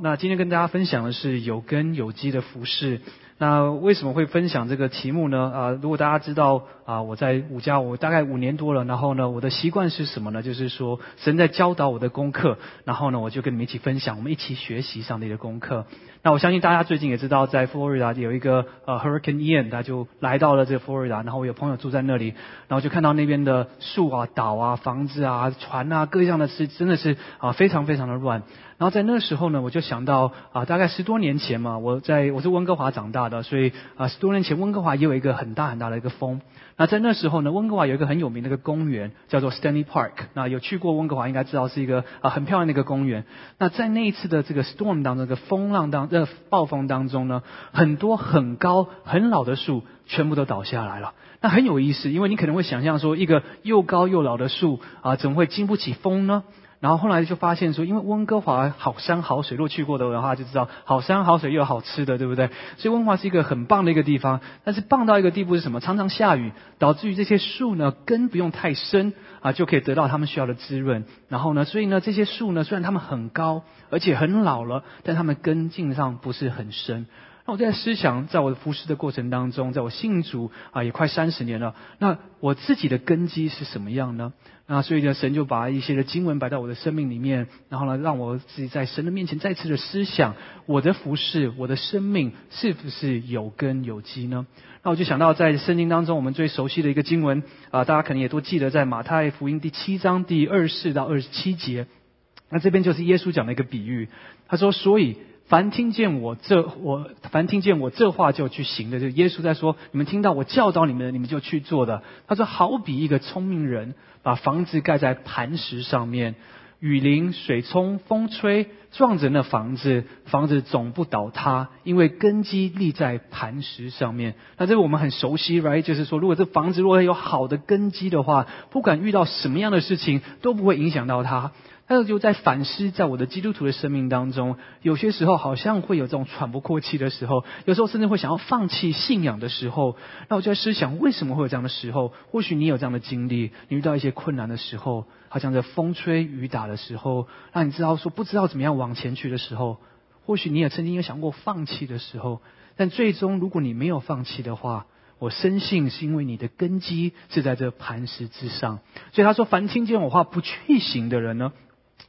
那今天跟大家分享的是有根有机的服饰。那为什么会分享这个题目呢？啊，如果大家知道啊，我在五家我大概五年多了，然后呢，我的习惯是什么呢？就是说神在教导我的功课，然后呢，我就跟你们一起分享，我们一起学习上帝的功课。那我相信大家最近也知道，在佛罗里达有一个呃 Hurricane Ian，他就来到了这个佛罗里达，然后我有朋友住在那里，然后就看到那边的树啊、岛啊、房子啊、船啊，各样的是真的是啊非常非常的乱。然后在那时候呢，我就想到啊，大概十多年前嘛，我在我是温哥华长大的，所以啊，十多年前温哥华也有一个很大很大的一个风。那在那时候呢，温哥华有一个很有名的一个公园，叫做 Stanley Park。那有去过温哥华应该知道是一个啊很漂亮的一个公园。那在那一次的这个 storm 当中，这个风浪当这暴风当中呢，很多很高很老的树全部都倒下来了。那很有意思，因为你可能会想象说，一个又高又老的树啊，怎么会经不起风呢？然后后来就发现说，因为温哥华好山好水，如果去过的话就知道，好山好水又有好吃的，对不对？所以温哥华是一个很棒的一个地方。但是棒到一个地步是什么？常常下雨，导致于这些树呢根不用太深啊，就可以得到他们需要的滋润。然后呢，所以呢这些树呢虽然它们很高，而且很老了，但它们根茎上不是很深。那我在思想，在我的服侍的过程当中，在我信主啊也快三十年了，那我自己的根基是什么样呢？那所以呢，神就把一些的经文摆在我的生命里面，然后呢，让我自己在神的面前再次的思想，我的服侍，我的生命是不是有根有基呢？那我就想到在圣经当中，我们最熟悉的一个经文啊，大家可能也都记得，在马太福音第七章第二十四到二十七节，那这边就是耶稣讲的一个比喻，他说，所以。凡听见我这我凡听见我这话就去行的，就耶稣在说：你们听到我教导你们的，你们就去做的。他说：好比一个聪明人把房子盖在磐石上面，雨淋、水冲、风吹，撞着那房子，房子总不倒塌，因为根基立在磐石上面。那这个我们很熟悉，right？就是说，如果这房子如果有好的根基的话，不管遇到什么样的事情，都不会影响到它。还有就在反思，在我的基督徒的生命当中，有些时候好像会有这种喘不过气的时候，有时候甚至会想要放弃信仰的时候。那我就在思想，为什么会有这样的时候？或许你有这样的经历，你遇到一些困难的时候，好像在风吹雨打的时候，让你知道说不知道怎么样往前去的时候，或许你也曾经有想过放弃的时候。但最终，如果你没有放弃的话，我深信是因为你的根基是在这磐石之上。所以他说：“凡听见我话不去行的人呢？”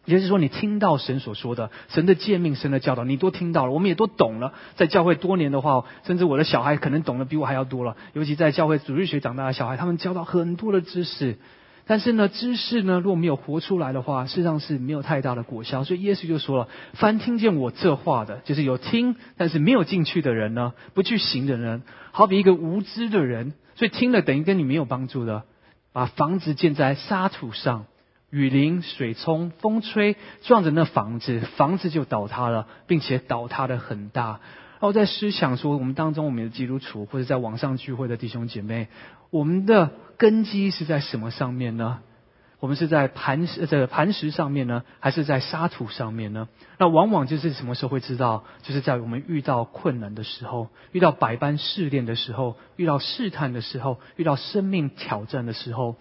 也就是说，你听到神所说的神的诫命、神的教导，你都听到了，我们也都懂了。在教会多年的话，甚至我的小孩可能懂得比我还要多了。尤其在教会主日学长大的小孩，他们教到很多的知识。但是呢，知识呢，如果没有活出来的话，事实上是没有太大的果效。所以耶稣就说了：“凡听见我这话的，就是有听但是没有进去的人呢，不去行的人，好比一个无知的人。所以听了等于跟你没有帮助的，把房子建在沙土上。”雨淋、水冲、风吹，撞着那房子，房子就倒塌了，并且倒塌的很大。然后在思想说，我们当中我们的基督徒或者在网上聚会的弟兄姐妹，我们的根基是在什么上面呢？我们是在磐石这个磐石上面呢，还是在沙土上面呢？那往往就是什么时候会知道？就是在我们遇到困难的时候，遇到百般试炼的时候，遇到试探的时候，遇到生命挑战的时候。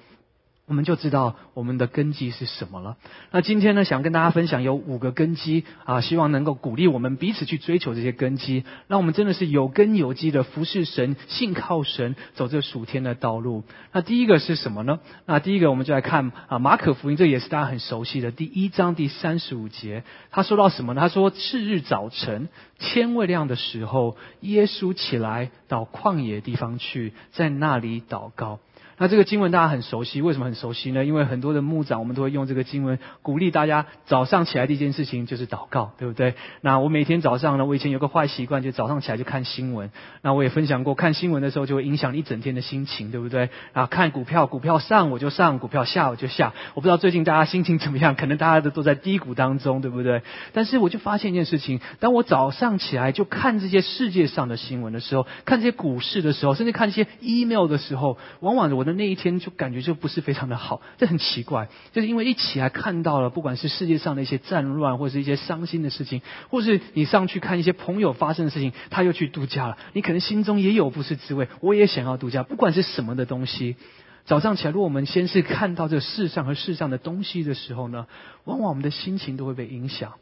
我们就知道我们的根基是什么了。那今天呢，想跟大家分享有五个根基啊，希望能够鼓励我们彼此去追求这些根基，让我们真的是有根有基的服侍神、信靠神，走这属天的道路。那第一个是什么呢？那第一个我们就来看啊，马可福音，这也是大家很熟悉的第一章第三十五节，他说到什么呢？他说：次日早晨天未亮的时候，耶稣起来到旷野地方去，在那里祷告。那这个经文大家很熟悉，为什么很熟悉呢？因为很多的牧长，我们都会用这个经文鼓励大家早上起来第一件事情就是祷告，对不对？那我每天早上呢，我以前有个坏习惯，就早上起来就看新闻。那我也分享过，看新闻的时候就会影响一整天的心情，对不对？啊，看股票，股票上我就上，股票下我就下。我不知道最近大家心情怎么样，可能大家都都在低谷当中，对不对？但是我就发现一件事情，当我早上起来就看这些世界上的新闻的时候，看这些股市的时候，甚至看一些 email 的时候，往往我。的那一天就感觉就不是非常的好，这很奇怪，就是因为一起来看到了，不管是世界上的一些战乱，或者是一些伤心的事情，或是你上去看一些朋友发生的事情，他又去度假了，你可能心中也有不是滋味。我也想要度假，不管是什么的东西。早上起来，如果我们先是看到这世上和世上的东西的时候呢，往往我们的心情都会被影响。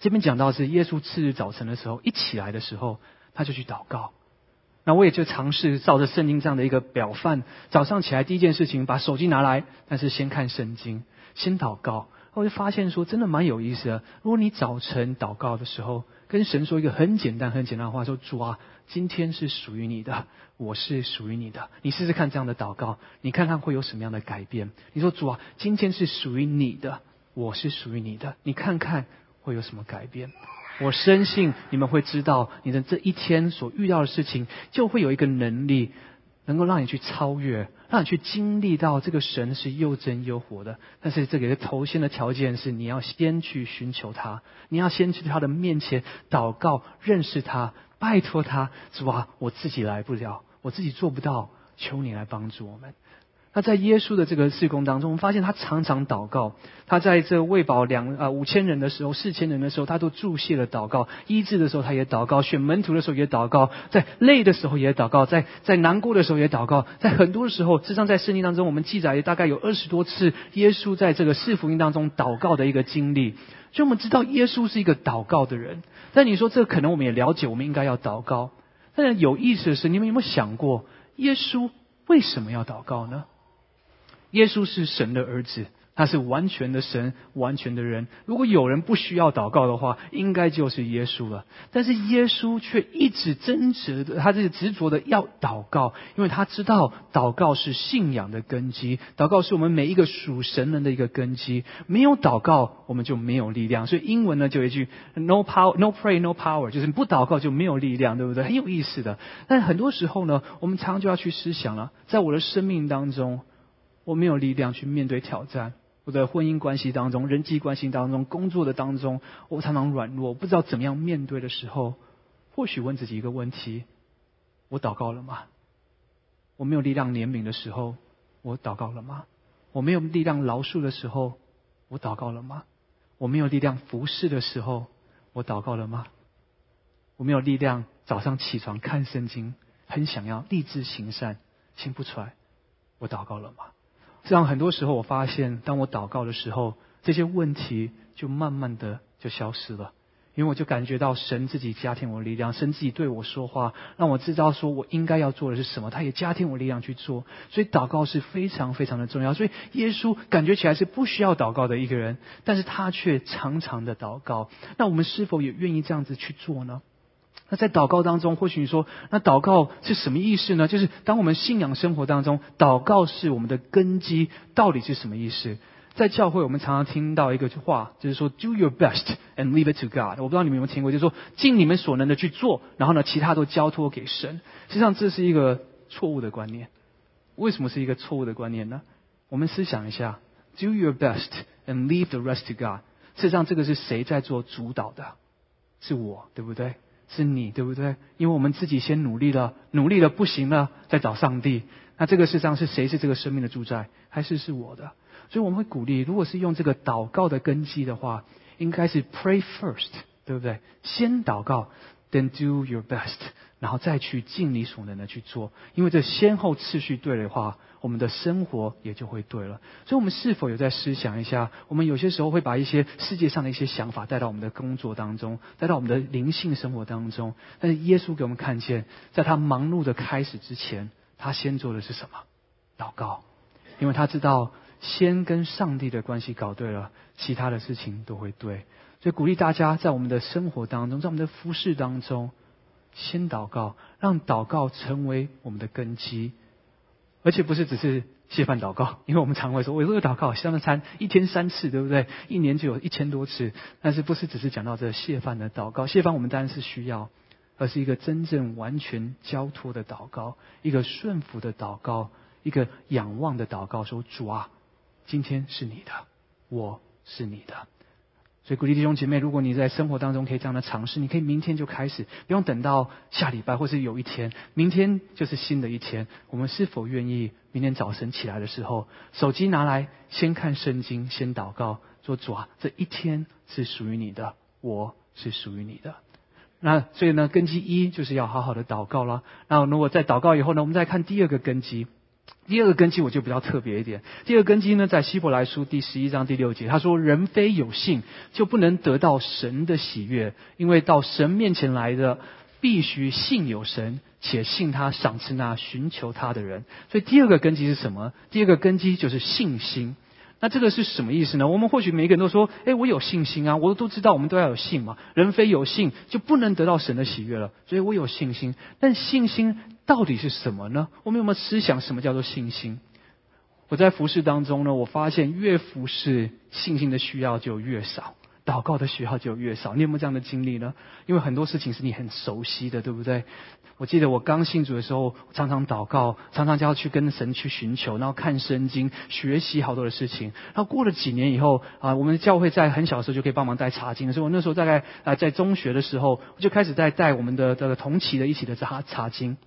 这边讲到是耶稣次日早晨的时候，一起来的时候，他就去祷告。那我也就尝试照着圣经这样的一个表范，早上起来第一件事情把手机拿来，但是先看圣经，先祷告。我就发现说，真的蛮有意思的。如果你早晨祷告的时候，跟神说一个很简单、很简单的话，说主啊，今天是属于你的，我是属于你的。你试试看这样的祷告，你看看会有什么样的改变？你说主啊，今天是属于你的，我是属于你的，你看看会有什么改变？我深信你们会知道，你的这一天所遇到的事情，就会有一个能力。能够让你去超越，让你去经历到这个神是又真又活的。但是这个头先的条件是，你要先去寻求他，你要先去他的面前祷告，认识他，拜托他，是吧？我自己来不了，我自己做不到，求你来帮助我们。那在耶稣的这个事工当中，我们发现他常常祷告。他在这喂饱两啊五千人的时候，四千人的时候，他都注谢了祷告；医治的时候，他也祷告；选门徒的时候也祷告；在累的时候也祷告；在在难过的时候也祷告。在很多的时候，实际上在圣经当中，我们记载大概有二十多次耶稣在这个四福音当中祷告的一个经历。所以我们知道耶稣是一个祷告的人。但你说这可能我们也了解，我们应该要祷告。但是有意思的是，你们有没有想过，耶稣为什么要祷告呢？耶稣是神的儿子，他是完全的神，完全的人。如果有人不需要祷告的话，应该就是耶稣了。但是耶稣却一直真执的，他这是执着的要祷告，因为他知道祷告是信仰的根基，祷告是我们每一个属神人的一个根基。没有祷告，我们就没有力量。所以英文呢就一句 “No power, no pray, no power”，就是不祷告就没有力量，对不对？很有意思的。但很多时候呢，我们常常就要去思想了，在我的生命当中。我没有力量去面对挑战，我的婚姻关系当中、人际关系当中、工作的当中，我常常软弱，不知道怎么样面对的时候，或许问自己一个问题：我祷告了吗？我没有力量怜悯的时候，我祷告了吗？我没有力量饶恕的时候，我祷告了吗？我没有力量服侍的时候，我祷告了吗？我没有力量早上起床看圣经，很想要立志行善，行不出来，我祷告了吗？这样很多时候，我发现，当我祷告的时候，这些问题就慢慢的就消失了，因为我就感觉到神自己加添我力量，神自己对我说话，让我知道说我应该要做的是什么，他也加添我力量去做。所以祷告是非常非常的重要。所以耶稣感觉起来是不需要祷告的一个人，但是他却常常的祷告。那我们是否也愿意这样子去做呢？那在祷告当中，或许你说，那祷告是什么意思呢？就是当我们信仰生活当中，祷告是我们的根基，到底是什么意思？在教会，我们常常听到一个话，就是说，Do your best and leave it to God。我不知道你们有没有听过，就是说，尽你们所能的去做，然后呢，其他都交托给神。实际上，这是一个错误的观念。为什么是一个错误的观念呢？我们思想一下，Do your best and leave the rest to God。事实上，这个是谁在做主导的？是我，对不对？是你对不对？因为我们自己先努力了，努力了不行了，再找上帝。那这个世上是谁是这个生命的主宰，还是是我的？所以我们会鼓励，如果是用这个祷告的根基的话，应该是 pray first，对不对？先祷告，then do your best，然后再去尽你所能的去做。因为这先后次序对的话。我们的生活也就会对了。所以，我们是否有在思想一下？我们有些时候会把一些世界上的一些想法带到我们的工作当中，带到我们的灵性生活当中。但是，耶稣给我们看见，在他忙碌的开始之前，他先做的是什么？祷告，因为他知道，先跟上帝的关系搞对了，其他的事情都会对。所以，鼓励大家在我们的生活当中，在我们的服饰当中，先祷告，让祷告成为我们的根基。而且不是只是谢饭祷告，因为我们常会说，我这个祷告香的餐一天三次，对不对？一年就有一千多次。但是不是只是讲到这谢饭的祷告？谢饭我们当然是需要，而是一个真正完全交托的祷告，一个顺服的祷告，一个仰望的祷告。说主啊，今天是你的，我是你的。所以鼓励弟兄姐妹，如果你在生活当中可以这样的尝试，你可以明天就开始，不用等到下礼拜或是有一天，明天就是新的一天。我们是否愿意明天早晨起来的时候，手机拿来先看圣经，先祷告，说主啊，这一天是属于你的，我是属于你的。那所以呢，根基一就是要好好的祷告了。那如果在祷告以后呢，我们再看第二个根基。第二个根基我就比较特别一点。第二个根基呢，在希伯来书第十一章第六节，他说：“人非有信，就不能得到神的喜悦，因为到神面前来的，必须信有神，且信他赏赐那寻求他的人。”所以第二个根基是什么？第二个根基就是信心。那这个是什么意思呢？我们或许每个人都说：“哎，我有信心啊！”我都知道，我们都要有信嘛。人非有信，就不能得到神的喜悦了。所以我有信心，但信心到底是什么呢？我们有没有思想什么叫做信心？我在服饰当中呢，我发现越服侍，信心的需要就越少。祷告的需要就越少，你有没有这样的经历呢？因为很多事情是你很熟悉的，对不对？我记得我刚信主的时候，常常祷告，常常就要去跟神去寻求，然后看圣经，学习好多的事情。然后过了几年以后啊，我们的教会在很小的时候就可以帮忙带查经，所以我那时候大概啊在中学的时候，我就开始在带我们的这个同期的一起的查查经。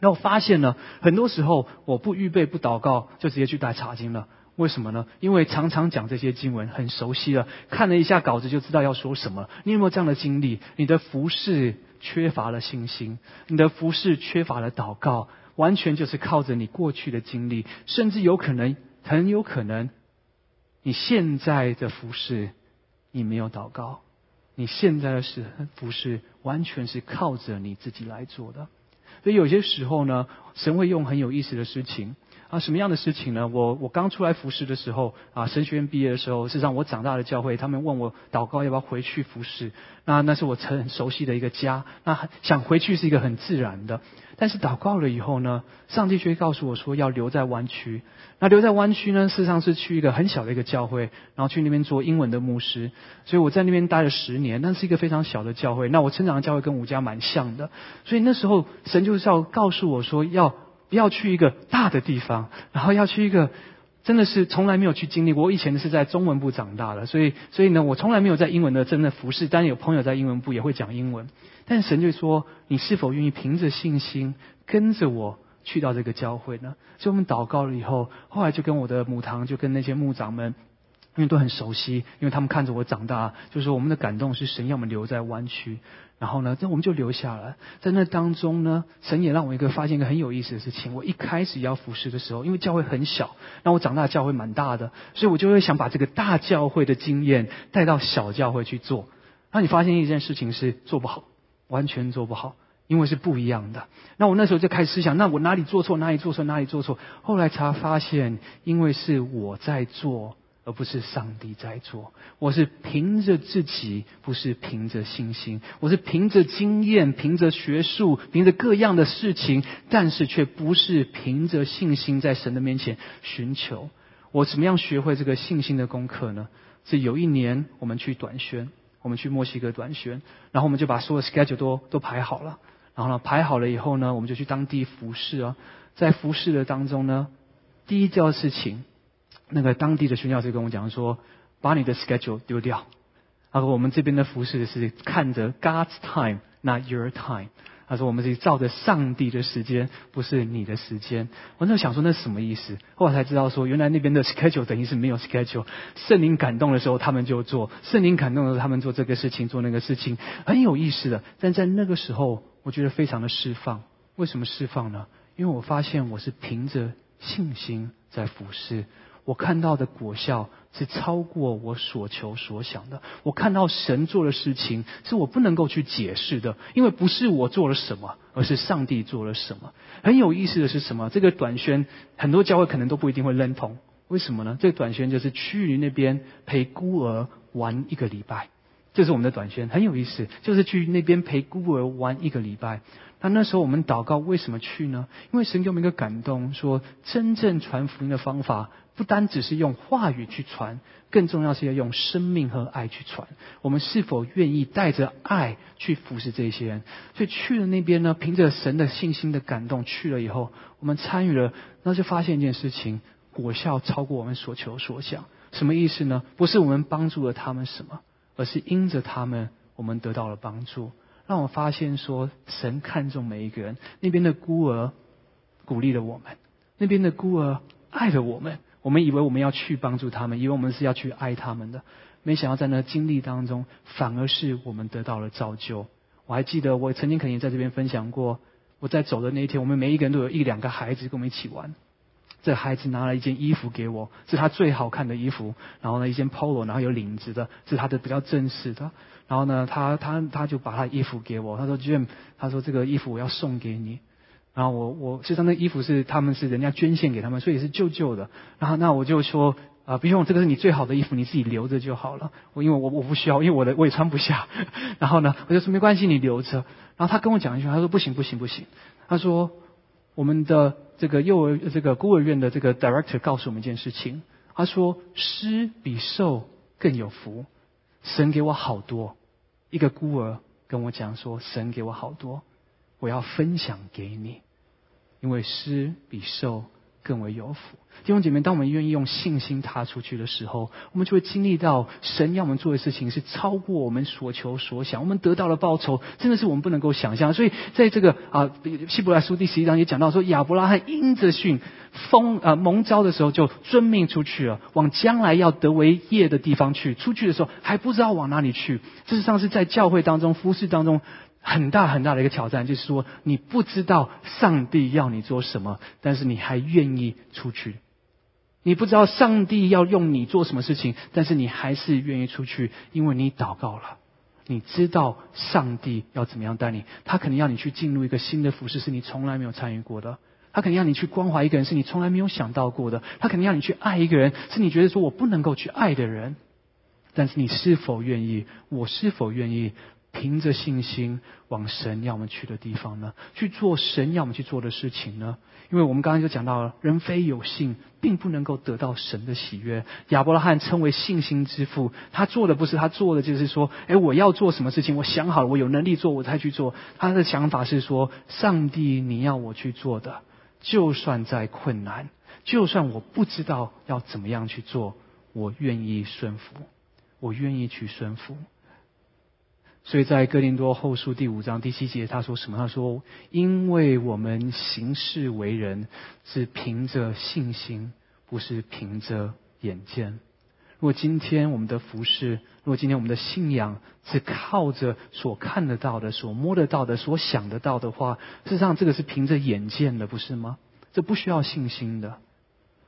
然后发现呢，很多时候我不预备不祷告，就直接去带查经了。为什么呢？因为常常讲这些经文很熟悉了，看了一下稿子就知道要说什么。你有没有这样的经历？你的服饰缺乏了信心，你的服饰缺乏了祷告，完全就是靠着你过去的经历，甚至有可能，很有可能，你现在的服饰你没有祷告，你现在的是服饰完全是靠着你自己来做的。所以有些时候呢，神会用很有意思的事情。啊，什么样的事情呢？我我刚出来服侍的时候，啊，神学院毕业的时候，是让我长大的教会，他们问我祷告要不要回去服侍。那那是我很熟悉的一个家，那想回去是一个很自然的。但是祷告了以后呢，上帝却告诉我说要留在湾区。那留在湾区呢，事实上是去一个很小的一个教会，然后去那边做英文的牧师。所以我在那边待了十年，那是一个非常小的教会。那我成长的教会跟吴家蛮像的，所以那时候神就是要告诉我说要。要去一个大的地方，然后要去一个真的是从来没有去经历过。我以前是在中文部长大的，所以所以呢，我从来没有在英文的真的服侍。但有朋友在英文部也会讲英文。但神就说：“你是否愿意凭着信心跟着我去到这个教会呢？”所以我们祷告了以后，后来就跟我的母堂，就跟那些牧长们，因为都很熟悉，因为他们看着我长大，就说我们的感动是神要我们留在湾区。然后呢，这我们就留下了。在那当中呢，神也让我一个发现一个很有意思的事情。我一开始要服侍的时候，因为教会很小，那我长大教会蛮大的，所以我就会想把这个大教会的经验带到小教会去做。那你发现一件事情是做不好，完全做不好，因为是不一样的。那我那时候就开始思想，那我哪里做错，哪里做错，哪里做错？后来才发现，因为是我在做。而不是上帝在做，我是凭着自己，不是凭着信心。我是凭着经验，凭着学术，凭着各样的事情，但是却不是凭着信心在神的面前寻求。我怎么样学会这个信心的功课呢？是有一年我们去短宣，我们去墨西哥短宣，然后我们就把所有 schedule 都都排好了，然后呢排好了以后呢，我们就去当地服侍啊。在服侍的当中呢，第一件事情。那个当地的宣教师跟我讲说，把你的 schedule 丢掉。他说我们这边的服饰是看着 God's time，not your time。他说我们是照着上帝的时间，不是你的时间。我那想说那什么意思？后来才知道说，原来那边的 schedule 等于是没有 schedule。圣灵感动的时候他们就做，圣灵感动的时候他们做这个事情，做那个事情，很有意思的。但在那个时候，我觉得非常的释放。为什么释放呢？因为我发现我是凭着信心在服侍。我看到的果效是超过我所求所想的。我看到神做的事情是我不能够去解释的，因为不是我做了什么，而是上帝做了什么。很有意思的是什么？这个短宣很多教会可能都不一定会认同。为什么呢？这个短宣就是去那边陪孤儿玩一个礼拜，这是我们的短宣，很有意思，就是去那边陪孤儿玩一个礼拜。那那时候我们祷告为什么去呢？因为神给我们一个感动，说真正传福音的方法。不单只是用话语去传，更重要是要用生命和爱去传。我们是否愿意带着爱去服侍这些人？所以去了那边呢，凭着神的信心的感动去了以后，我们参与了，那就发现一件事情，果效超过我们所求所想。什么意思呢？不是我们帮助了他们什么，而是因着他们，我们得到了帮助。让我发现说，神看重每一个人。那边的孤儿鼓励了我们，那边的孤儿爱了我们。我们以为我们要去帮助他们，以为我们是要去爱他们的，没想到在那经历当中，反而是我们得到了造就。我还记得我曾经肯定在这边分享过，我在走的那一天，我们每一个人都有一两个孩子跟我们一起玩。这孩子拿了一件衣服给我，是他最好看的衣服，然后呢一件 polo，然后有领子的，是他的比较正式的。然后呢，他他他就把他衣服给我，他说 Jim，他说这个衣服我要送给你。然后我我身上那衣服是他们是人家捐献给他们，所以是旧旧的。然后那我就说啊，不用，这个是你最好的衣服，你自己留着就好了。我因为我我不需要，因为我的我也穿不下。然后呢，我就说没关系，你留着。然后他跟我讲一句，他说不行不行不行，他说我们的这个幼儿这个孤儿院的这个 director 告诉我们一件事情，他说施比受更有福，神给我好多。一个孤儿跟我讲说，神给我好多。我要分享给你，因为施比受更为有福。弟兄姐妹，当我们愿意用信心踏出去的时候，我们就会经历到神要我们做的事情是超过我们所求所想。我们得到了报酬，真的是我们不能够想象。所以，在这个啊希伯来书第十一章也讲到说，亚伯拉罕因着信封啊蒙召的时候就遵命出去了，往将来要得为业的地方去。出去的时候还不知道往哪里去。事实上是在教会当中、服侍当中。很大很大的一个挑战，就是说你不知道上帝要你做什么，但是你还愿意出去；你不知道上帝要用你做什么事情，但是你还是愿意出去，因为你祷告了，你知道上帝要怎么样带你。他可能要你去进入一个新的服饰，是你从来没有参与过的；他可能要你去关怀一个人，是你从来没有想到过的；他可能要你去爱一个人，是你觉得说我不能够去爱的人。但是你是否愿意？我是否愿意？凭着信心往神要我们去的地方呢？去做神要我们去做的事情呢？因为我们刚刚就讲到了，人非有信，并不能够得到神的喜悦。亚伯拉罕称为信心之父，他做的不是他做的，就是说，哎，我要做什么事情，我想好了，我有能力做，我才去做。他的想法是说，上帝，你要我去做的，就算再困难，就算我不知道要怎么样去做，我愿意顺服，我愿意去顺服。所以在哥林多后书第五章第七节，他说什么？他说：“因为我们行事为人是凭着信心，不是凭着眼见。如果今天我们的服饰，如果今天我们的信仰是靠着所看得到的、所摸得到的、所想得到的话，事实上这个是凭着眼见的，不是吗？这不需要信心的。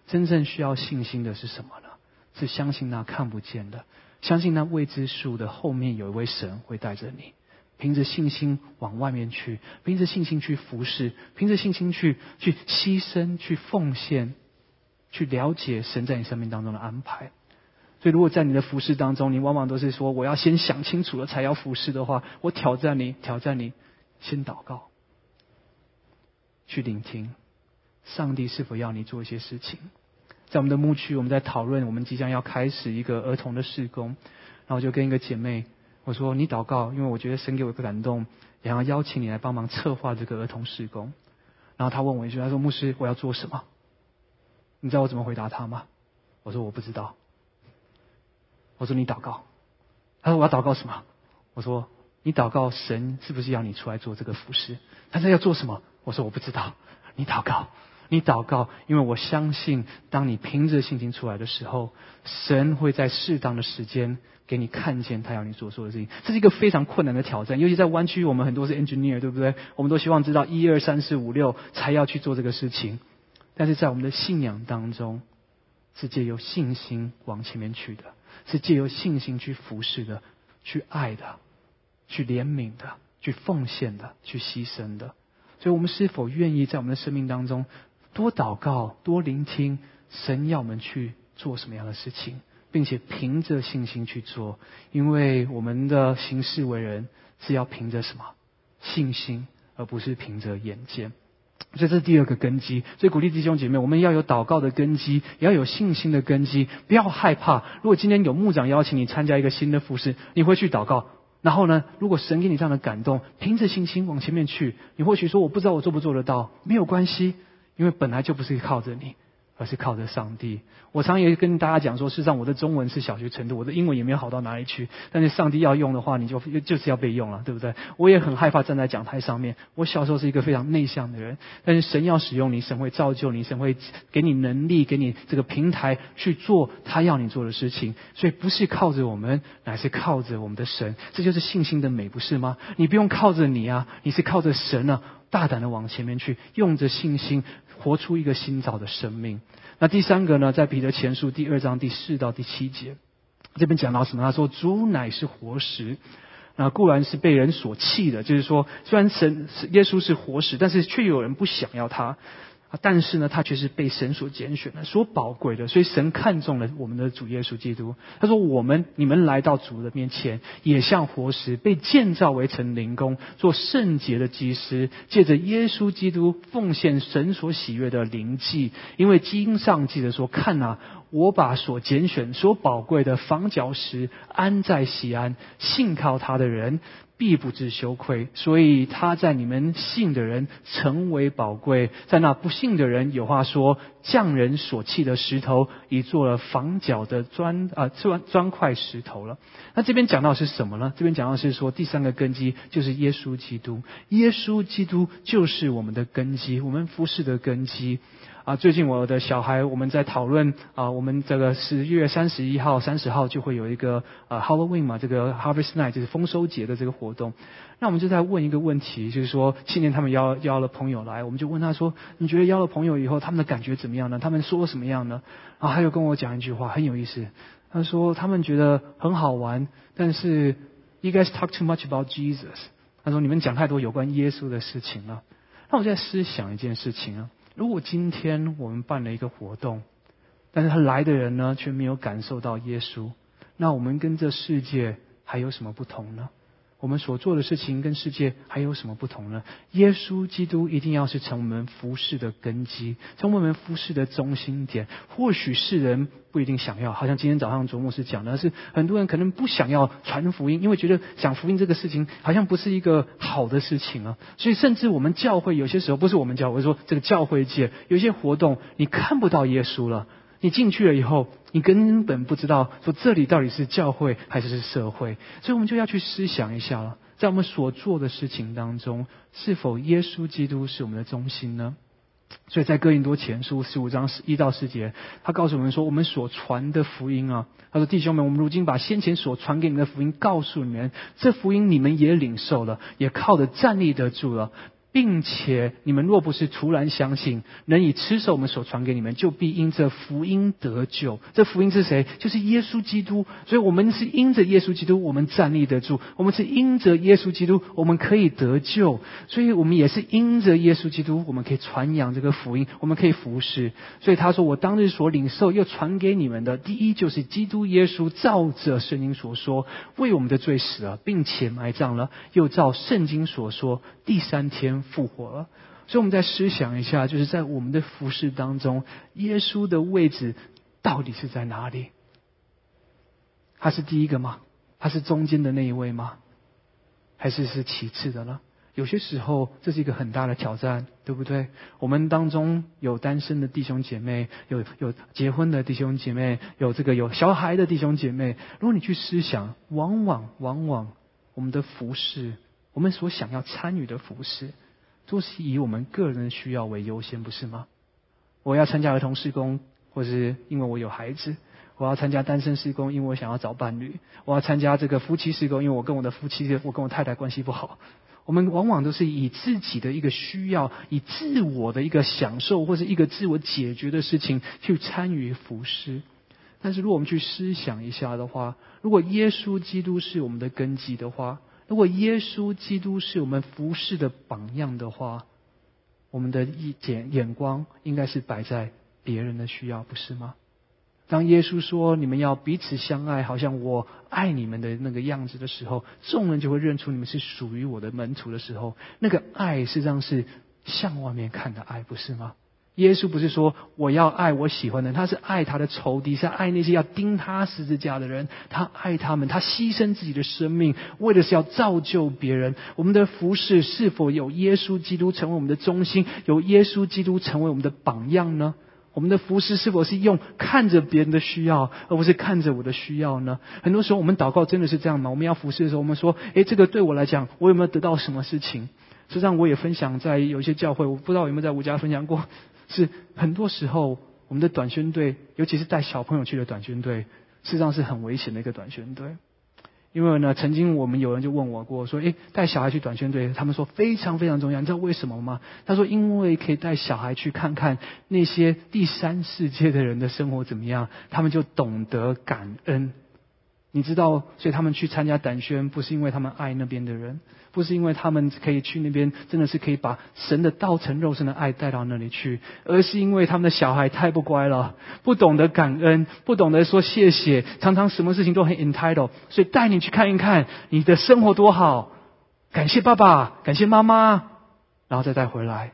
真正需要信心的是什么呢？是相信那看不见的。”相信那未知数的后面有一位神会带着你，凭着信心往外面去，凭着信心去服侍，凭着信心去去牺牲、去奉献、去了解神在你生命当中的安排。所以，如果在你的服侍当中，你往往都是说我要先想清楚了才要服侍的话，我挑战你，挑战你，先祷告，去聆听上帝是否要你做一些事情。在我们的牧区，我们在讨论我们即将要开始一个儿童的事工，然后就跟一个姐妹我说：“你祷告，因为我觉得神给我一个感动，想要邀请你来帮忙策划这个儿童事工。”然后她问我一句：“她说牧师，我要做什么？”你知道我怎么回答她吗？我说：“我不知道。”我说：“你祷告。”她说：“我要祷告什么？”我说：“你祷告神是不是要你出来做这个服饰？”他说：“要做什么？”我说：“我不知道。”你祷告。你祷告，因为我相信，当你凭着信心出来的时候，神会在适当的时间给你看见他要你所做的事情。这是一个非常困难的挑战，尤其在湾区，我们很多是 engineer，对不对？我们都希望知道一二三四五六才要去做这个事情。但是在我们的信仰当中，是借由信心往前面去的，是借由信心去服侍的，去爱的，去怜悯的，去奉献的，去牺牲的。所以，我们是否愿意在我们的生命当中？多祷告，多聆听神要我们去做什么样的事情，并且凭着信心去做，因为我们的行事为人是要凭着什么信心，而不是凭着眼见。这是第二个根基。所以鼓励弟兄姐妹，我们要有祷告的根基，也要有信心的根基，不要害怕。如果今天有牧长邀请你参加一个新的服饰，你会去祷告。然后呢，如果神给你这样的感动，凭着信心往前面去，你或许说我不知道我做不做得到，没有关系。因为本来就不是靠着你。而是靠着上帝。我常也跟大家讲说，事实上我的中文是小学程度，我的英文也没有好到哪里去。但是上帝要用的话，你就就是要被用了，对不对？我也很害怕站在讲台上面。我小时候是一个非常内向的人，但是神要使用你，神会造就你，神会给你能力，给你这个平台去做他要你做的事情。所以不是靠着我们，乃是靠着我们的神。这就是信心的美，不是吗？你不用靠着你啊，你是靠着神啊。大胆的往前面去，用着信心活出一个新造的生命。那第三个呢，在彼得前书第二章第四到第七节，这边讲到什么？他说：“主乃是活石。”那固然是被人所弃的，就是说，虽然神耶稣是活石，但是却有人不想要他。但是呢，他却是被神所拣选的，所宝贵的，所以神看中了我们的主耶稣基督。他说：“我们你们来到主的面前，也像活石，被建造为成灵宫，做圣洁的祭司，借着耶稣基督奉献神所喜悦的灵祭。因为经上记得说：看啊，我把所拣选、所宝贵的房角石安在西安，信靠他的人。”必不知羞愧，所以他在你们信的人成为宝贵，在那不信的人，有话说：匠人所弃的石头，已做了房角的砖啊砖砖块石头了。那这边讲到是什么呢？这边讲到是说第三个根基就是耶稣基督，耶稣基督就是我们的根基，我们服饰的根基。啊，最近我的小孩我们在讨论啊，我们这个十月三十一号、三十号就会有一个呃 Halloween 嘛，这个 Harvest Night 就是丰收节的这个活动。那我们就在问一个问题，就是说去年他们邀邀了朋友来，我们就问他说：“你觉得邀了朋友以后，他们的感觉怎么样呢？他们说什么样呢？”啊，他就跟我讲一句话很有意思，他说他们觉得很好玩，但是 You guys talk too much about Jesus。他说你们讲太多有关耶稣的事情了。那我在思想一件事情啊。如果今天我们办了一个活动，但是他来的人呢却没有感受到耶稣，那我们跟这世界还有什么不同呢？我们所做的事情跟世界还有什么不同呢？耶稣基督一定要是成我们服饰的根基，成我们服饰的中心点。或许世人不一定想要，好像今天早上卓牧师讲的是，很多人可能不想要传福音，因为觉得讲福音这个事情好像不是一个好的事情啊。所以甚至我们教会有些时候，不是我们教会说这个教会界有些活动，你看不到耶稣了。你进去了以后，你根本不知道说这里到底是教会还是是社会，所以我们就要去思想一下了，在我们所做的事情当中，是否耶稣基督是我们的中心呢？所以在哥林多前书十五章一到四节，他告诉我们说，我们所传的福音啊，他说弟兄们，我们如今把先前所传给你们的福音告诉你们，这福音你们也领受了，也靠着站立得住了。并且你们若不是突然相信，能以持守我们所传给你们，就必因这福音得救。这福音是谁？就是耶稣基督。所以我们是因着耶稣基督，我们站立得住；我们是因着耶稣基督，我们可以得救。所以我们也是因着耶稣基督，我们可以传扬这个福音，我们可以服侍。所以他说：“我当日所领受又传给你们的，第一就是基督耶稣照着圣经所说，为我们的罪死了，并且埋葬了；又照圣经所说，第三天。”复活了，所以我们再思想一下，就是在我们的服饰当中，耶稣的位置到底是在哪里？他是第一个吗？他是中间的那一位吗？还是是其次的呢？有些时候这是一个很大的挑战，对不对？我们当中有单身的弟兄姐妹，有有结婚的弟兄姐妹，有这个有小孩的弟兄姐妹。如果你去思想，往往往往我们的服饰，我们所想要参与的服饰。都是以我们个人需要为优先，不是吗？我要参加儿童施工，或是因为我有孩子；我要参加单身施工，因为我想要找伴侣；我要参加这个夫妻施工，因为我跟我的夫妻，我跟我太太关系不好。我们往往都是以自己的一个需要，以自我的一个享受，或是一个自我解决的事情去参与服侍。但是，如果我们去思想一下的话，如果耶稣基督是我们的根基的话，如果耶稣基督是我们服侍的榜样的话，我们的一眼眼光应该是摆在别人的需要，不是吗？当耶稣说你们要彼此相爱，好像我爱你们的那个样子的时候，众人就会认出你们是属于我的门徒的时候，那个爱实际上是向外面看的爱，不是吗？耶稣不是说我要爱我喜欢的人，他是爱他的仇敌，是爱那些要钉他十字架的人。他爱他们，他牺牲自己的生命，为的是要造就别人。我们的服饰是否有耶稣基督成为我们的中心，有耶稣基督成为我们的榜样呢？我们的服饰是否是用看着别人的需要，而不是看着我的需要呢？很多时候我们祷告真的是这样吗？我们要服侍的时候，我们说：诶，这个对我来讲，我有没有得到什么事情？实际上，我也分享在有一些教会，我不知道有没有在吴家分享过。是很多时候，我们的短宣队，尤其是带小朋友去的短宣队，事实上是很危险的一个短宣队。因为呢，曾经我们有人就问我过，说：“诶，带小孩去短宣队，他们说非常非常重要。你知道为什么吗？”他说：“因为可以带小孩去看看那些第三世界的人的生活怎么样，他们就懂得感恩。”你知道，所以他们去参加胆宣，不是因为他们爱那边的人，不是因为他们可以去那边，真的是可以把神的道成肉身的爱带到那里去，而是因为他们的小孩太不乖了，不懂得感恩，不懂得说谢谢，常常什么事情都很 entitled，所以带你去看一看你的生活多好，感谢爸爸，感谢妈妈，然后再带回来。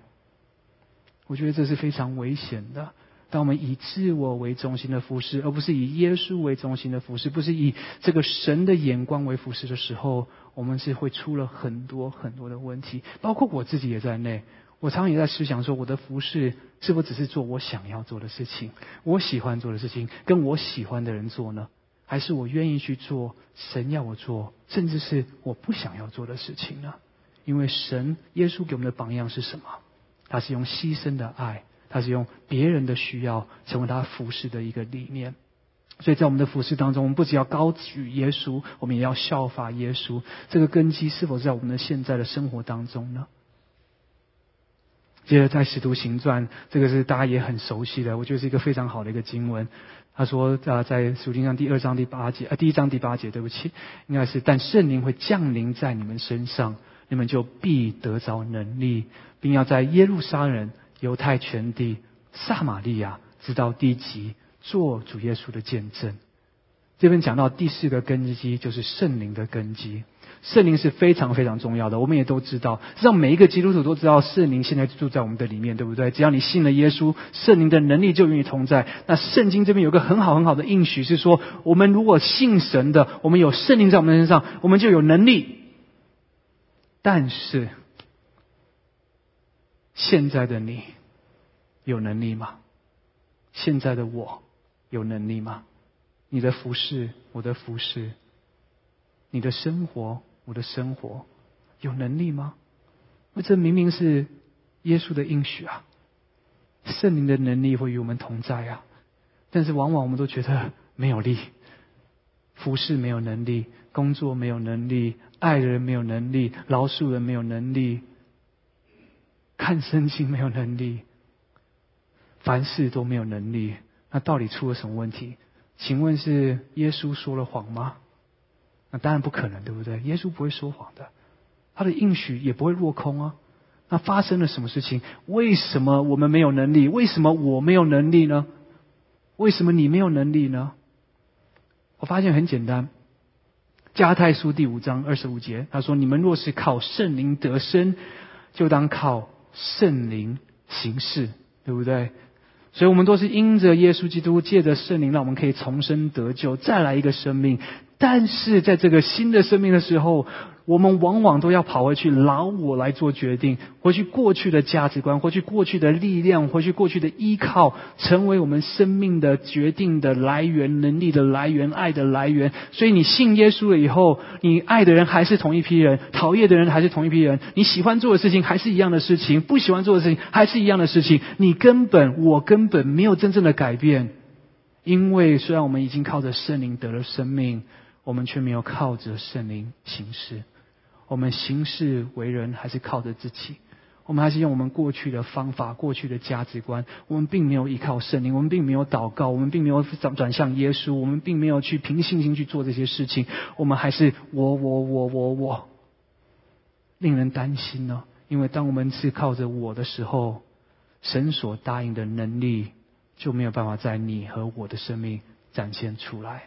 我觉得这是非常危险的。当我们以自我为中心的服饰，而不是以耶稣为中心的服饰，不是以这个神的眼光为服饰的时候，我们是会出了很多很多的问题，包括我自己也在内。我常常也在思想说，我的服饰是否只是做我想要做的事情，我喜欢做的事情，跟我喜欢的人做呢？还是我愿意去做神要我做，甚至是我不想要做的事情呢？因为神耶稣给我们的榜样是什么？他是用牺牲的爱。他是用别人的需要成为他服侍的一个理念，所以在我们的服侍当中，我们不只要高举耶稣，我们也要效法耶稣。这个根基是否在我们的现在的生活当中呢？接着在使徒行传，这个是大家也很熟悉的，我觉得是一个非常好的一个经文。他说啊，在属经上第二章第八节啊，第一章第八节，对不起，应该是但圣灵会降临在你们身上，你们就必得着能力，并要在耶路撒冷。犹太全地、撒玛利亚，直到地极，做主耶稣的见证。这边讲到第四个根基，就是圣灵的根基。圣灵是非常非常重要的，我们也都知道，让每一个基督徒都知道，圣灵现在住在我们的里面，对不对？只要你信了耶稣，圣灵的能力就与你同在。那圣经这边有个很好很好的应许，是说，我们如果信神的，我们有圣灵在我们身上，我们就有能力。但是。现在的你有能力吗？现在的我有能力吗？你的服饰，我的服饰，你的生活，我的生活，有能力吗？那这明明是耶稣的应许啊！圣灵的能力会与我们同在啊！但是往往我们都觉得没有力，服饰没有能力，工作没有能力，爱人没有能力，饶恕人没有能力。看圣经没有能力，凡事都没有能力，那到底出了什么问题？请问是耶稣说了谎吗？那当然不可能，对不对？耶稣不会说谎的，他的应许也不会落空啊。那发生了什么事情？为什么我们没有能力？为什么我没有能力呢？为什么你没有能力呢？我发现很简单，加太书第五章二十五节，他说：“你们若是靠圣灵得生，就当靠。”圣灵行事，对不对？所以，我们都是因着耶稣基督，借着圣灵，让我们可以重生得救，再来一个生命。但是，在这个新的生命的时候，我们往往都要跑回去老我来做决定，回去过去的价值观，回去过去的力量，回去过去的依靠，成为我们生命的决定的来源、能力的来源、爱的来源。所以你信耶稣了以后，你爱的人还是同一批人，讨厌的人还是同一批人，你喜欢做的事情还是一样的事情，不喜欢做的事情还是一样的事情。你根本，我根本没有真正的改变，因为虽然我们已经靠着圣灵得了生命，我们却没有靠着圣灵行事。我们行事为人还是靠着自己，我们还是用我们过去的方法、过去的价值观。我们并没有依靠圣灵，我们并没有祷告，我们并没有转转向耶稣，我们并没有去凭信心去做这些事情。我们还是我我我我我，令人担心呢。因为当我们是靠着我的时候，神所答应的能力就没有办法在你和我的生命展现出来。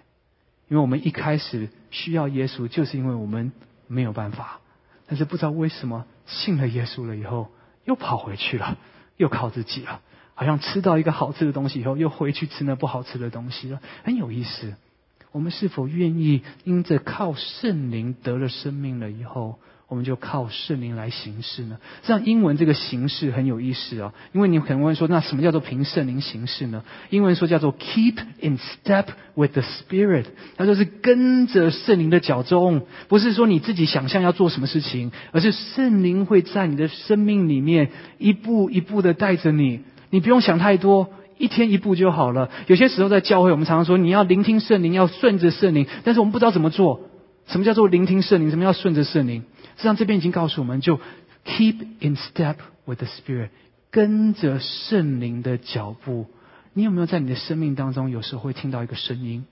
因为我们一开始需要耶稣，就是因为我们。没有办法，但是不知道为什么信了耶稣了以后，又跑回去了，又靠自己了，好像吃到一个好吃的东西以后，又回去吃那不好吃的东西了，很有意思。我们是否愿意因着靠圣灵得了生命了以后？我们就靠圣灵来行事呢。像英文这个形式很有意思啊，因为你可能会说，那什么叫做凭圣灵行事呢？英文说叫做 keep in step with the Spirit，它就是跟着圣灵的脚踪，不是说你自己想象要做什么事情，而是圣灵会在你的生命里面一步一步的带着你，你不用想太多，一天一步就好了。有些时候在教会，我们常常说你要聆听圣灵，要顺着圣灵，但是我们不知道怎么做。什么叫做聆听圣灵？什么叫顺着圣灵？实际上这边已经告诉我们，就 keep in step with the Spirit，跟着圣灵的脚步。你有没有在你的生命当中，有时候会听到一个声音？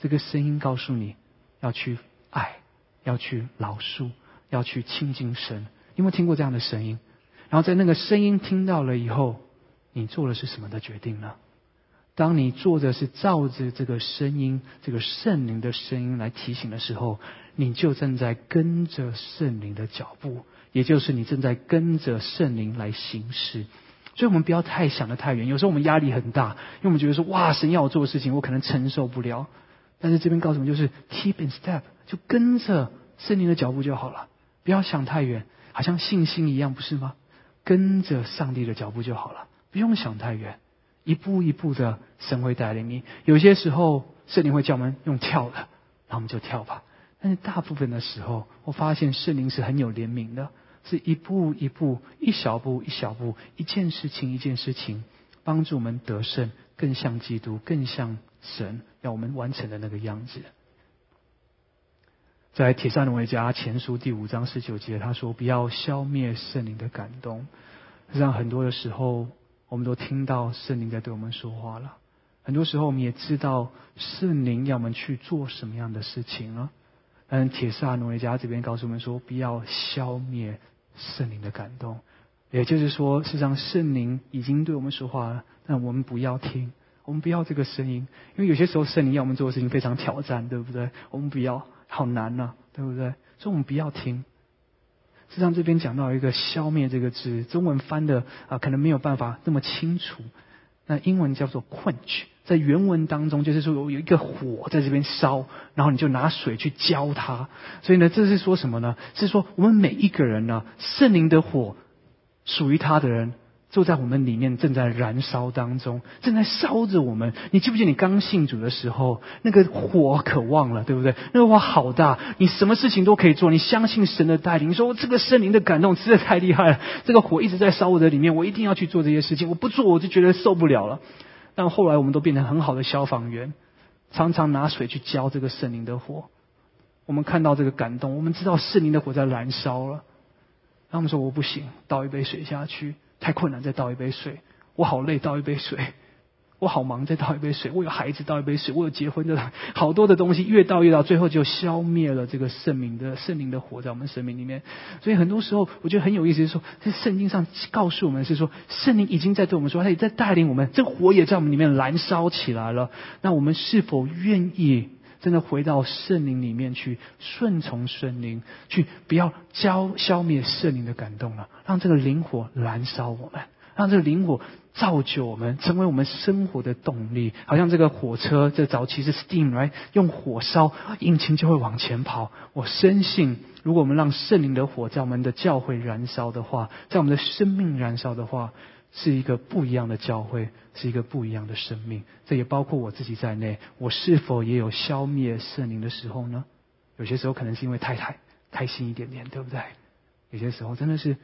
这个声音告诉你要去爱，要去饶恕，要去亲近神。有没有听过这样的声音？然后在那个声音听到了以后，你做的是什么的决定呢？当你做的是照着这个声音、这个圣灵的声音来提醒的时候，你就正在跟着圣灵的脚步，也就是你正在跟着圣灵来行事。所以，我们不要太想的太远。有时候我们压力很大，因为我们觉得说：“哇，神要我做的事情，我可能承受不了。”但是这边告诉我们，就是 keep in step，就跟着圣灵的脚步就好了。不要想太远，好像信心一样，不是吗？跟着上帝的脚步就好了，不用想太远。一步一步的，神会带领你。有些时候，圣灵会叫我们用跳的，那我们就跳吧。但是大部分的时候，我发现圣灵是很有怜悯的，是一步一步、一小步一小步、一件事情一件事情，帮助我们得胜，更像基督，更像神要我们完成的那个样子。在《铁扇罗维家前书》第五章十九节，他说：“不要消灭圣灵的感动。”实际上，很多的时候。我们都听到圣灵在对我们说话了。很多时候，我们也知道圣灵要我们去做什么样的事情了。但铁萨努维加这边告诉我们说，不要消灭圣灵的感动。也就是说，事实上圣灵已经对我们说话了，但我们不要听，我们不要这个声音，因为有些时候圣灵要我们做的事情非常挑战，对不对？我们不要，好难呐，对不对？所以我们不要听。实际上，这边讲到一个“消灭”这个字，中文翻的啊，可能没有办法那么清楚。那英文叫做 “quench”，在原文当中就是说有有一个火在这边烧，然后你就拿水去浇它。所以呢，这是说什么呢？是说我们每一个人呢，圣灵的火属于他的人。坐在我们里面，正在燃烧当中，正在烧着我们。你记不记得你刚信主的时候，那个火可旺了，对不对？那个火好大，你什么事情都可以做。你相信神的带领，你说这个圣灵的感动实在太厉害了。这个火一直在烧我的里面，我一定要去做这些事情。我不做，我就觉得受不了了。但后来我们都变成很好的消防员，常常拿水去浇这个圣灵的火。我们看到这个感动，我们知道圣灵的火在燃烧了。他们说我不行，倒一杯水下去。太困难，再倒一杯水。我好累，倒一杯水。我好忙，再倒一杯水。我有孩子，倒一杯水。我有结婚的，好多的东西，越倒越倒，最后就消灭了这个圣灵的圣灵的火在我们生命里面。所以很多时候，我觉得很有意思，是说在圣经上告诉我们是说，圣灵已经在对我们说，他也在带领我们，这火也在我们里面燃烧起来了。那我们是否愿意？真的回到圣灵里面去，顺从圣灵，去不要消消灭圣灵的感动了，让这个灵火燃烧我们，让这个灵火造就我们，成为我们生活的动力。好像这个火车，这早期是 steam 来用火烧，引擎就会往前跑。我深信，如果我们让圣灵的火在我们的教会燃烧的话，在我们的生命燃烧的话。是一个不一样的教会，是一个不一样的生命。这也包括我自己在内。我是否也有消灭圣灵的时候呢？有些时候可能是因为太太开心一点点，对不对？有些时候真的是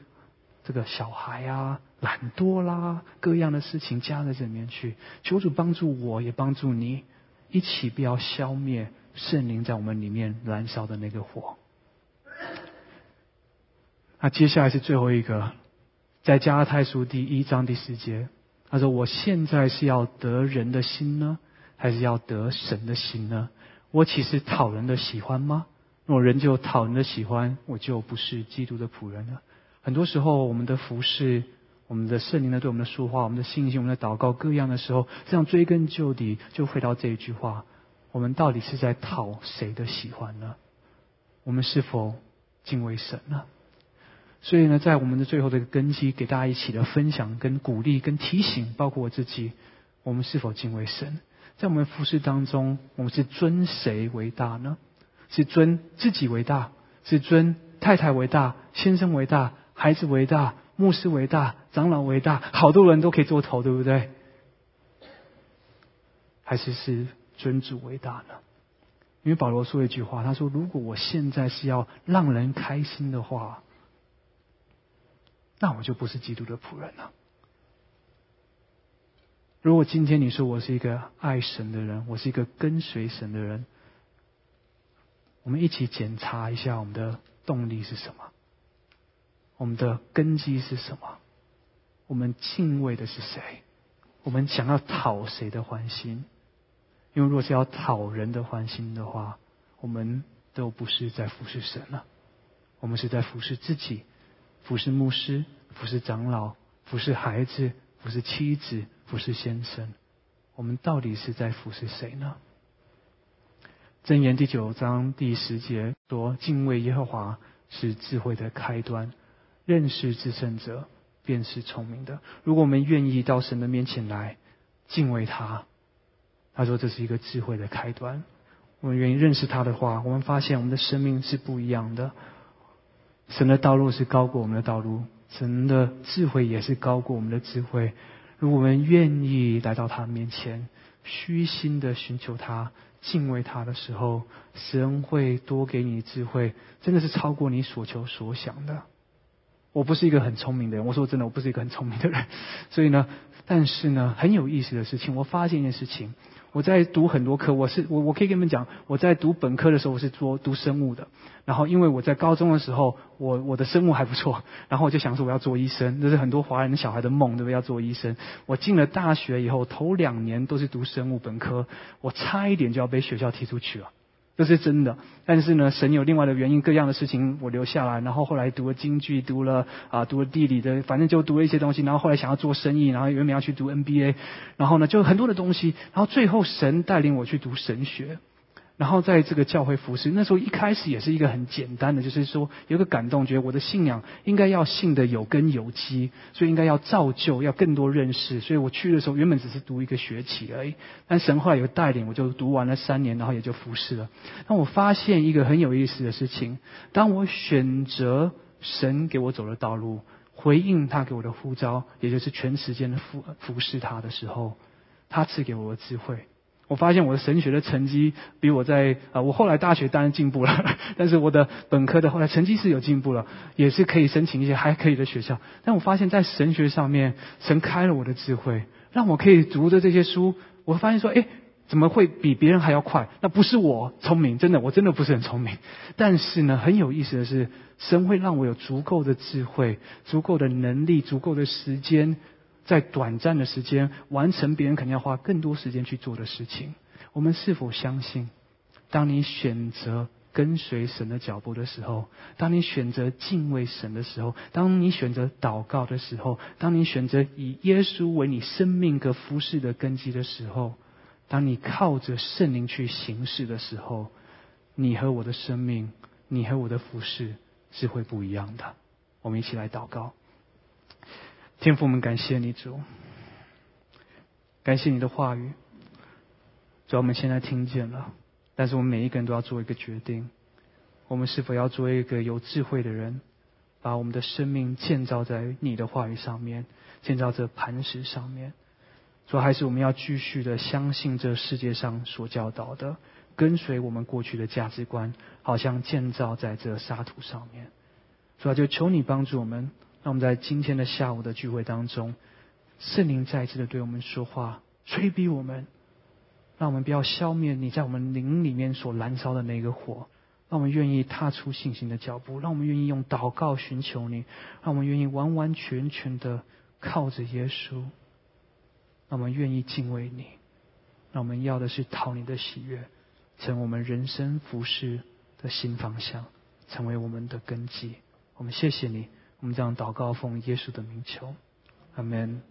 这个小孩啊、懒惰啦，各样的事情加在这里面去。求主帮助我，也帮助你，一起不要消灭圣灵在我们里面燃烧的那个火。那接下来是最后一个。在加拉太书第一章第四节，他说：“我现在是要得人的心呢，还是要得神的心呢？我岂是讨人的喜欢吗？若人就讨人的喜欢，我就不是基督的仆人了。”很多时候，我们的服侍、我们的圣灵呢，对我们的说话、我们的信心、我们的祷告各样的时候，这样追根究底，就回到这一句话：我们到底是在讨谁的喜欢呢？我们是否敬畏神呢？所以呢，在我们的最后的根基，给大家一起的分享、跟鼓励、跟提醒，包括我自己，我们是否敬畏神？在我们服饰当中，我们是尊谁为大呢？是尊自己为大，是尊太太为大，先生为大，孩子为大，牧师为大，长老为大，好多人都可以做头，对不对？还是是尊主为大呢？因为保罗说一句话，他说：“如果我现在是要让人开心的话。”那我就不是基督的仆人了。如果今天你说我是一个爱神的人，我是一个跟随神的人，我们一起检查一下我们的动力是什么，我们的根基是什么，我们敬畏的是谁，我们想要讨谁的欢心？因为若是要讨人的欢心的话，我们都不是在服侍神了，我们是在服侍自己，服侍牧师，服侍长老，服侍孩子，服侍妻子，服侍先生。我们到底是在服侍谁呢？箴言第九章第十节说：“敬畏耶和华是智慧的开端，认识至圣者便是聪明的。”如果我们愿意到神的面前来敬畏他，他说这是一个智慧的开端。我们愿意认识他的话，我们发现我们的生命是不一样的。神的道路是高过我们的道路，神的智慧也是高过我们的智慧。如果我们愿意来到他面前，虚心的寻求他、敬畏他的时候，神会多给你智慧，真的是超过你所求所想的。我不是一个很聪明的人，我说真的，我不是一个很聪明的人。所以呢，但是呢，很有意思的事情，我发现一件事情。我在读很多科，我是我我可以跟你们讲，我在读本科的时候我是做读生物的，然后因为我在高中的时候，我我的生物还不错，然后我就想说我要做医生，这是很多华人小孩的梦，对不对？要做医生。我进了大学以后，头两年都是读生物本科，我差一点就要被学校踢出去了。这是真的，但是呢，神有另外的原因，各样的事情我留下来，然后后来读了京剧，读了啊，读了地理的，反正就读了一些东西，然后后来想要做生意，然后原本要去读 NBA，然后呢，就很多的东西，然后最后神带领我去读神学。然后在这个教会服侍，那时候一开始也是一个很简单的，就是说有个感动，觉得我的信仰应该要信的有根有基，所以应该要造就，要更多认识。所以我去的时候原本只是读一个学期而已，但神后来有带领，我就读完了三年，然后也就服侍了。但我发现一个很有意思的事情，当我选择神给我走的道路，回应他给我的呼召，也就是全时间的服服侍他的时候，他赐给我的智慧。我发现我的神学的成绩比我在啊，我后来大学当然进步了，但是我的本科的后来成绩是有进步了，也是可以申请一些还可以的学校。但我发现，在神学上面，神开了我的智慧，让我可以读的这些书，我发现说，哎，怎么会比别人还要快？那不是我聪明，真的，我真的不是很聪明。但是呢，很有意思的是，神会让我有足够的智慧、足够的能力、足够的时间。在短暂的时间完成别人肯定要花更多时间去做的事情，我们是否相信？当你选择跟随神的脚步的时候，当你选择敬畏神的时候，当你选择祷告的时候，当你选择以耶稣为你生命和服饰的根基的时候，当你靠着圣灵去行事的时候，你和我的生命，你和我的服饰是会不一样的。我们一起来祷告。天父们，感谢你主，感谢你的话语。主，我们现在听见了，但是我们每一个人都要做一个决定：我们是否要做一个有智慧的人，把我们的生命建造在你的话语上面，建造这磐石上面？主要，还是我们要继续的相信这世界上所教导的，跟随我们过去的价值观，好像建造在这沙土上面？主要，就求你帮助我们。让我们在今天的下午的聚会当中，圣灵再次的对我们说话，催逼我们，让我们不要消灭你在我们灵里面所燃烧的那个火，让我们愿意踏出信心的脚步，让我们愿意用祷告寻求你，让我们愿意完完全全的靠着耶稣，让我们愿意敬畏你，让我们要的是讨你的喜悦，成为我们人生服饰的新方向，成为我们的根基。我们谢谢你。我们这样祷告，奉耶稣的名求，阿门。